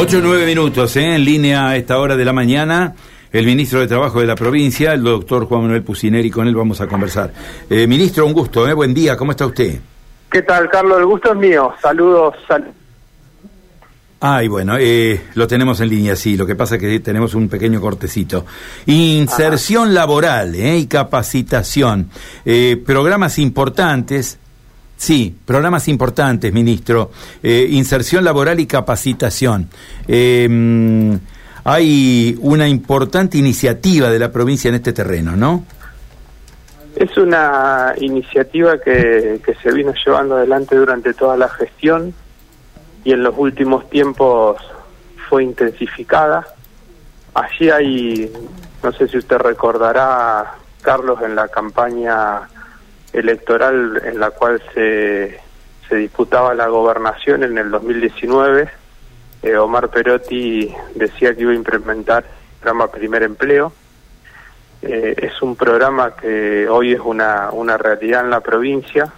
8 o 9 minutos, ¿eh? en línea a esta hora de la mañana. El ministro de Trabajo de la provincia, el doctor Juan Manuel Pucineri, con él vamos a conversar. Eh, ministro, un gusto, ¿eh? buen día, ¿cómo está usted? ¿Qué tal, Carlos? El gusto es mío. Saludos. Ay, bueno, eh, lo tenemos en línea, sí. Lo que pasa es que tenemos un pequeño cortecito. Inserción laboral eh, y capacitación. Eh, programas importantes. Sí, programas importantes, ministro. Eh, inserción laboral y capacitación. Eh, hay una importante iniciativa de la provincia en este terreno, ¿no? Es una iniciativa que, que se vino llevando adelante durante toda la gestión y en los últimos tiempos fue intensificada. Allí hay, no sé si usted recordará, Carlos, en la campaña electoral en la cual se, disputaba la gobernación en el 2019, eh, Omar Perotti decía que iba a implementar el programa Primer Empleo. Eh, es un programa que hoy es una realidad en la provincia,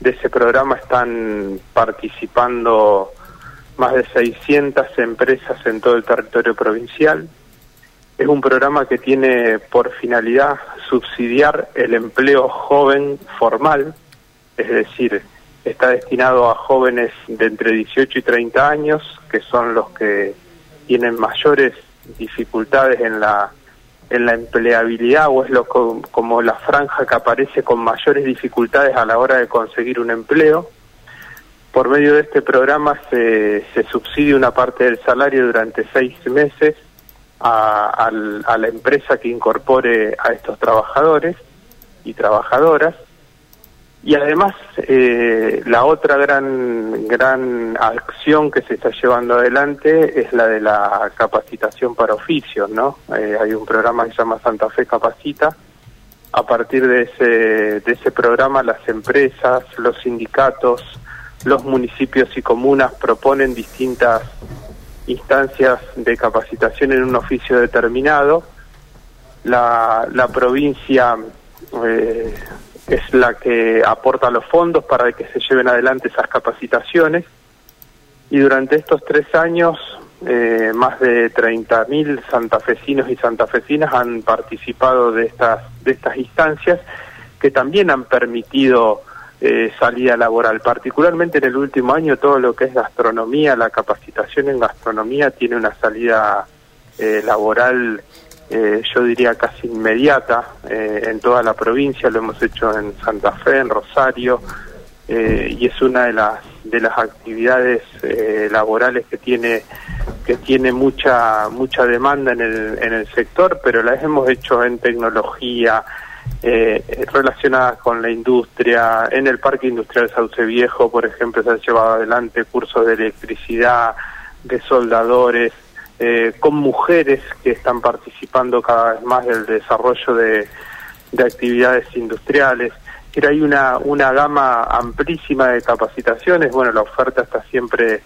de ese programa están participando más de 600 empresas en todo el territorio provincial. Es un programa que tiene por finalidad subsidiar el empleo joven formal, es decir, está destinado a jóvenes de entre 18 y 30 años, que son los que tienen mayores dificultades en la en la empleabilidad o es lo como la franja que aparece con mayores dificultades a la hora de conseguir un empleo. Por medio de este programa se, se subsidia una parte del salario durante seis meses a, a la empresa que incorpore a estos trabajadores y trabajadoras y además, eh, la otra gran, gran acción que se está llevando adelante es la de la capacitación para oficios, ¿no? Eh, hay un programa que se llama Santa Fe Capacita. A partir de ese, de ese programa, las empresas, los sindicatos, los municipios y comunas proponen distintas instancias de capacitación en un oficio determinado. La, la provincia eh, es la que aporta los fondos para que se lleven adelante esas capacitaciones. Y durante estos tres años, eh, más de 30.000 santafesinos y santafesinas han participado de estas, de estas instancias que también han permitido eh, salida laboral. Particularmente en el último año, todo lo que es gastronomía, la capacitación en gastronomía tiene una salida eh, laboral eh, yo diría casi inmediata eh, en toda la provincia, lo hemos hecho en Santa Fe, en Rosario, eh, y es una de las de las actividades laborales que tiene que tiene mucha mucha demanda en el en el sector, pero las hemos hecho en tecnología relacionadas con la industria, en el Parque Industrial Sauce Viejo, por ejemplo, se han llevado adelante cursos de electricidad, de soldadores, eh, con mujeres que están participando cada vez más del desarrollo de, actividades industriales. Pero hay una, una gama amplísima de capacitaciones. Bueno, la oferta está siempre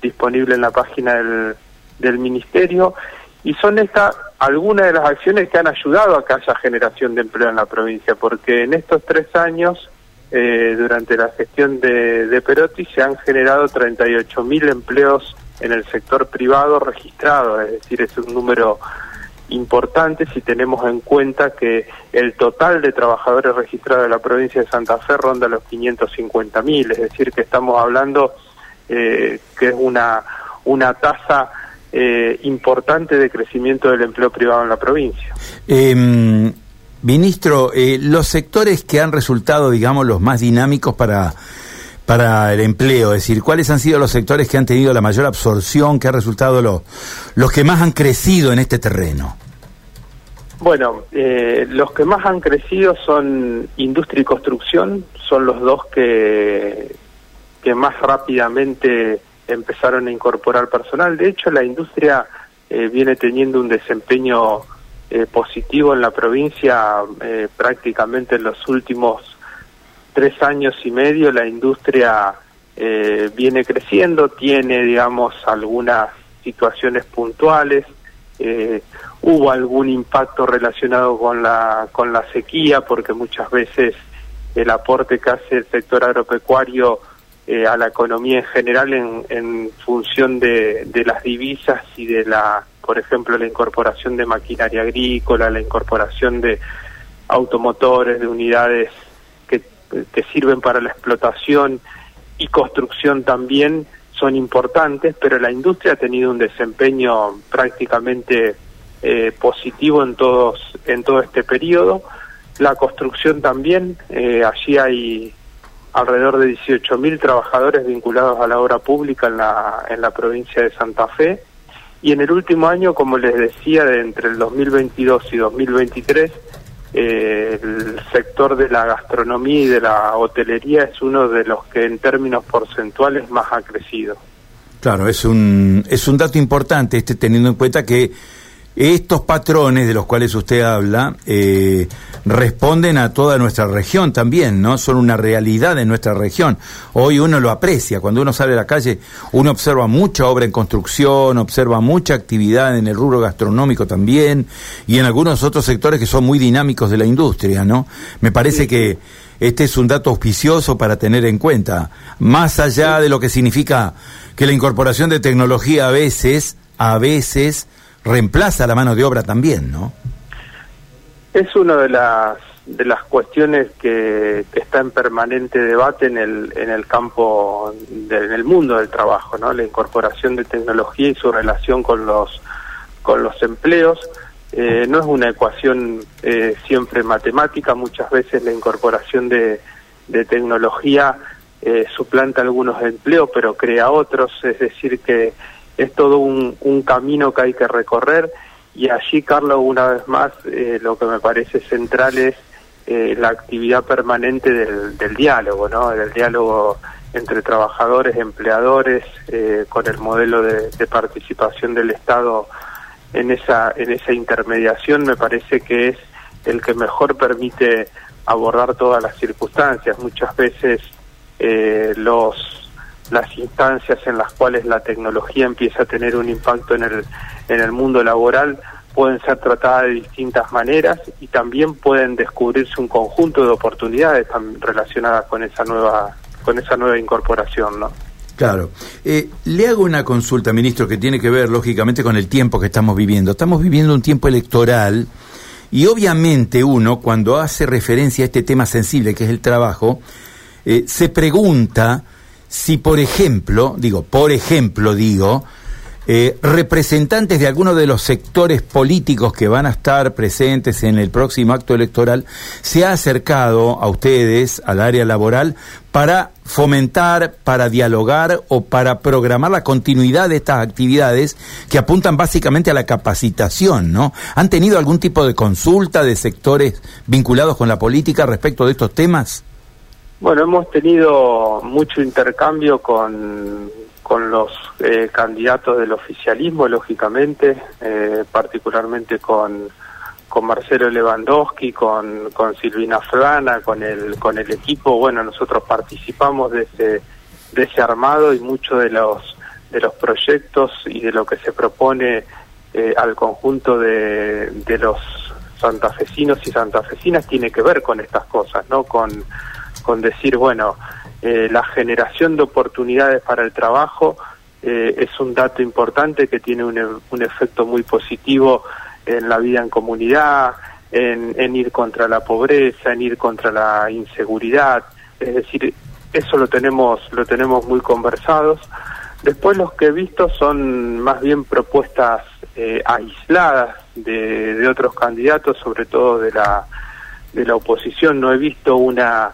disponible en la página del, del Ministerio y son estas algunas de las acciones que han ayudado a que haya generación de empleo en la provincia, porque en estos tres años, eh, durante la gestión de, de Perotti, se han generado 38.000 empleos en el sector privado registrado, es decir, es un número importante si tenemos en cuenta que el total de trabajadores registrados de la provincia de Santa Fe ronda los 550 mil, es decir, que estamos hablando eh, que es una, una tasa eh, importante de crecimiento del empleo privado en la provincia. Eh, ministro, los sectores que han resultado, digamos, los más dinámicos para para el empleo? Es decir, ¿cuáles han sido los sectores que han tenido la mayor absorción, que ha resultado los, los que más han crecido en este terreno? Bueno, eh, los que más han crecido son industria y construcción, son los dos que, que más rápidamente empezaron a incorporar personal. De hecho, la industria eh, viene teniendo un desempeño eh, positivo en la provincia prácticamente en los últimos tres años y medio la industria eh, viene creciendo, tiene, digamos, algunas situaciones puntuales. Eh, hubo algún impacto relacionado con la, con la sequía, porque muchas veces el aporte que hace el sector agropecuario eh, a la economía en general en, en función de, de, las divisas y de la, por ejemplo, la incorporación de maquinaria agrícola, la incorporación de automotores, de unidades que, que sirven para la explotación y construcción también son importantes, pero la industria ha tenido un desempeño prácticamente eh, positivo en todos en todo este periodo. La construcción también, eh, allí hay alrededor de 18.000 trabajadores vinculados a la obra pública en la, en la provincia de Santa Fe. Y en el último año, como les decía, de entre el 2022 y 2023, eh, el sector de la gastronomía y de la hotelería es uno de los que en términos porcentuales más ha crecido. Claro, es un, es un dato importante este teniendo en cuenta que estos patrones de los cuales usted habla eh, responden a toda nuestra región también, ¿no? Son una realidad en nuestra región. Hoy uno lo aprecia, cuando uno sale a la calle, uno observa mucha obra en construcción, observa mucha actividad en el rubro gastronómico también y en algunos otros sectores que son muy dinámicos de la industria, ¿no? Me parece que este es un dato auspicioso para tener en cuenta, más allá de lo que significa que la incorporación de tecnología a veces, a veces, reemplaza la mano de obra también, ¿no? Es una de las de las cuestiones que, está en permanente debate en el en el campo en el mundo del trabajo, ¿no? La incorporación de tecnología y su relación con los con los empleos eh, no es una ecuación eh, siempre matemática, muchas veces la incorporación de, de tecnología eh, suplanta algunos empleos pero crea otros, es decir que es todo un, camino que hay que recorrer y allí, Carlos, una vez más, eh, lo que me parece central es eh, la actividad permanente del, diálogo, ¿no? Del diálogo entre trabajadores, empleadores, eh, con el modelo de, de, participación del Estado en esa, en esa intermediación, me parece que es el que mejor permite abordar todas las circunstancias. Muchas veces los las instancias en las cuales la tecnología empieza a tener un impacto en el, en el mundo laboral pueden ser tratadas de distintas maneras y también pueden descubrirse un conjunto de oportunidades relacionadas con esa nueva con esa nueva incorporación, ¿no? Claro. Eh, le hago una consulta, ministro, que tiene que ver, lógicamente, con el tiempo que estamos viviendo. Estamos viviendo un tiempo electoral y obviamente uno, cuando hace referencia a este tema sensible que es el trabajo, eh, se pregunta si, por ejemplo, digo, por ejemplo, digo, eh, representantes de algunos de los sectores políticos que van a estar presentes en el próximo acto electoral se ha acercado a ustedes, al área laboral, para fomentar, para dialogar o para programar la continuidad de estas actividades que apuntan básicamente a la capacitación, ¿no? ¿Han tenido algún tipo de consulta de sectores vinculados con la política respecto de estos temas? Bueno, hemos tenido mucho intercambio con, con los eh, candidatos del oficialismo, lógicamente, eh, particularmente con, con Marcelo Lewandowski, con, con Silvina Frana, con el, con el equipo. Bueno, nosotros participamos de ese, de ese armado y muchos de los, de los proyectos y de lo que se propone eh, al conjunto de, de los santafesinos y santafesinas tiene que ver con estas cosas, ¿no? Con con decir, bueno, eh, la generación de oportunidades para el trabajo eh, es un dato importante que tiene un, un, efecto muy positivo en la vida en comunidad, en, ir contra la pobreza, en ir contra la inseguridad, es decir, eso lo tenemos, lo tenemos muy conversados. Después los que he visto son más bien propuestas eh, aisladas de, de otros candidatos, sobre todo de la, de la oposición. No he visto una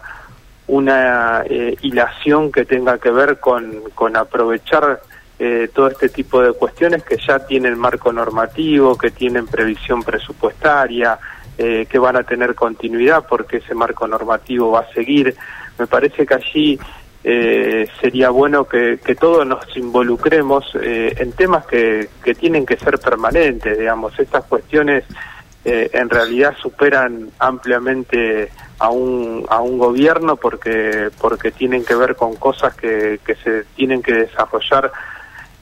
una eh, hilación que tenga que ver con, con aprovechar eh, todo este tipo de cuestiones que ya tienen marco normativo, que tienen previsión presupuestaria, eh, que van a tener continuidad porque ese marco normativo va a seguir. Me parece que allí eh, sería bueno que, que todos nos involucremos eh, en temas que, que tienen que ser permanentes, digamos, estas cuestiones eh, en realidad superan ampliamente a un, a un gobierno porque, porque tienen que ver con cosas que, que se tienen que desarrollar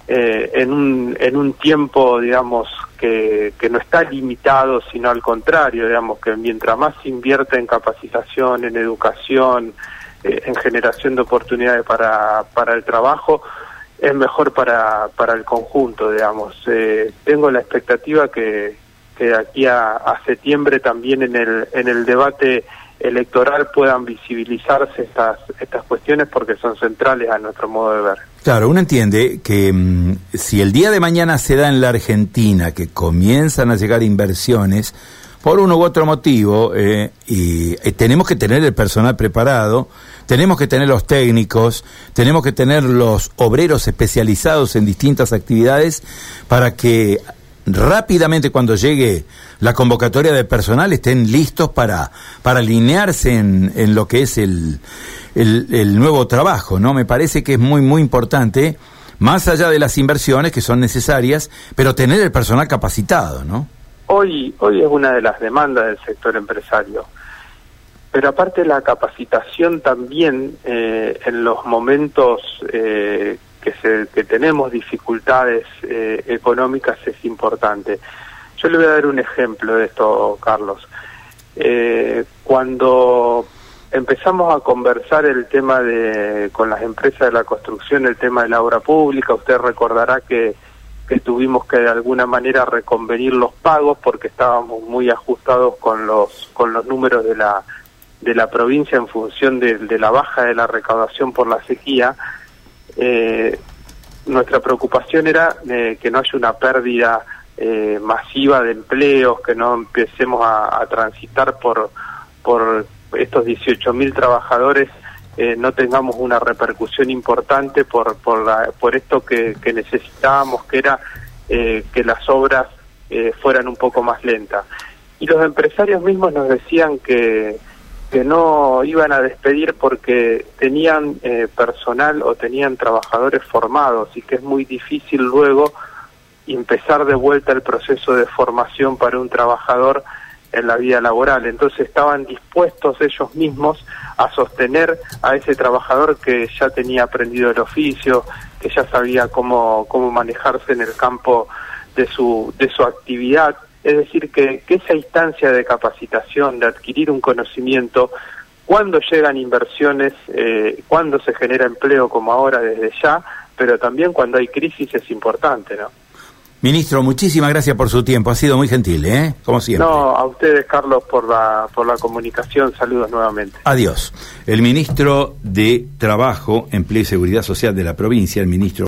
eh, en, un, en un tiempo, digamos, que, que no está limitado, sino al contrario, digamos, que mientras más se invierte en capacitación, en educación, eh, en generación de oportunidades para, para el trabajo, es mejor para, para el conjunto, digamos. Eh, tengo la expectativa que, que de aquí a, septiembre también en el, en el debate electoral puedan visibilizarse estas, estas cuestiones porque son centrales a nuestro modo de ver. Claro, uno entiende que mmm, si el día de mañana se da en la Argentina que comienzan a llegar inversiones, por uno u otro motivo, eh, y, y, tenemos que tener el personal preparado, tenemos que tener los técnicos, tenemos que tener los obreros especializados en distintas actividades para que rápidamente cuando llegue la convocatoria de personal estén listos para, para alinearse en, en lo que es el, el, el, nuevo trabajo, ¿no? Me parece que es muy, muy importante, más allá de las inversiones que son necesarias, pero tener el personal capacitado, ¿no? Hoy, hoy es una de las demandas del sector empresario. Pero aparte la capacitación también eh, en los momentos eh, que, se, que tenemos dificultades eh, económicas es importante. Yo le voy a dar un ejemplo de esto, Carlos. Eh, cuando empezamos a conversar el tema de con las empresas de la construcción, el tema de la obra pública, usted recordará que, que tuvimos que de alguna manera reconvenir los pagos porque estábamos muy ajustados con los con los números de la de la provincia en función de, de la baja de la recaudación por la sequía eh, nuestra preocupación era eh, que no haya una pérdida eh, masiva de empleos, que no empecemos a, transitar por, por estos 18.000 trabajadores, eh, no tengamos una repercusión importante por, por, la, por esto que, que necesitábamos, que era eh, que las obras fueran un poco más lentas. Y los empresarios mismos nos decían que que no iban a despedir porque tenían eh, personal o tenían trabajadores formados y que es muy difícil luego empezar de vuelta el proceso de formación para un trabajador en la vida laboral. Entonces estaban dispuestos ellos mismos a sostener a ese trabajador que ya tenía aprendido el oficio, que ya sabía cómo, cómo manejarse en el campo de su, de su actividad es decir, que, que, esa instancia de capacitación, de adquirir un conocimiento, cuando llegan inversiones, eh, cuando se genera empleo como ahora desde ya, pero también cuando hay crisis es importante, ¿no? Ministro, muchísimas gracias por su tiempo, ha sido muy gentil, ¿eh? Como siempre. No, a ustedes, Carlos, por la, por la comunicación, saludos nuevamente. Adiós. El ministro de Trabajo, Empleo y Seguridad Social de la provincia, el ministro